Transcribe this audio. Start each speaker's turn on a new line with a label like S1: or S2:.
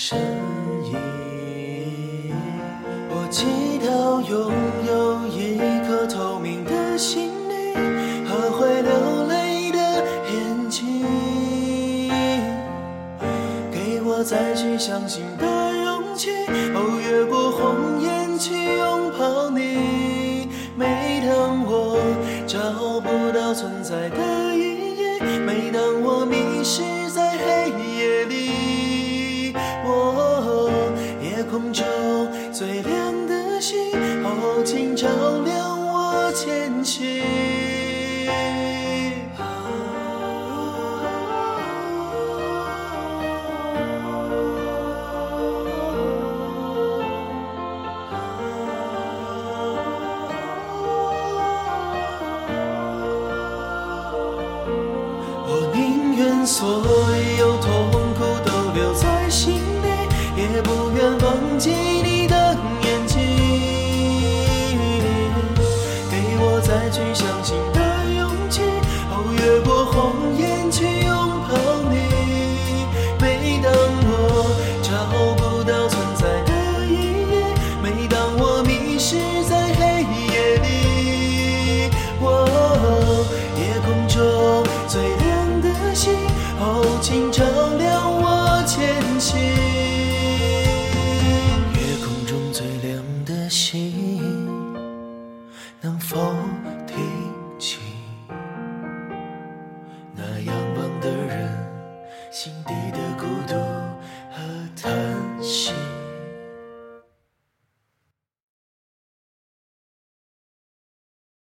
S1: 身影。我祈祷拥有一颗透明的心灵和会流泪的眼睛，给我再去相信的勇气。哦，越过红颜去拥抱你。每当我找不到存在的意义，每当我最亮的星，哦，请照亮我前行。我宁愿所有痛苦都留在心里，也不愿忘记你去想心底的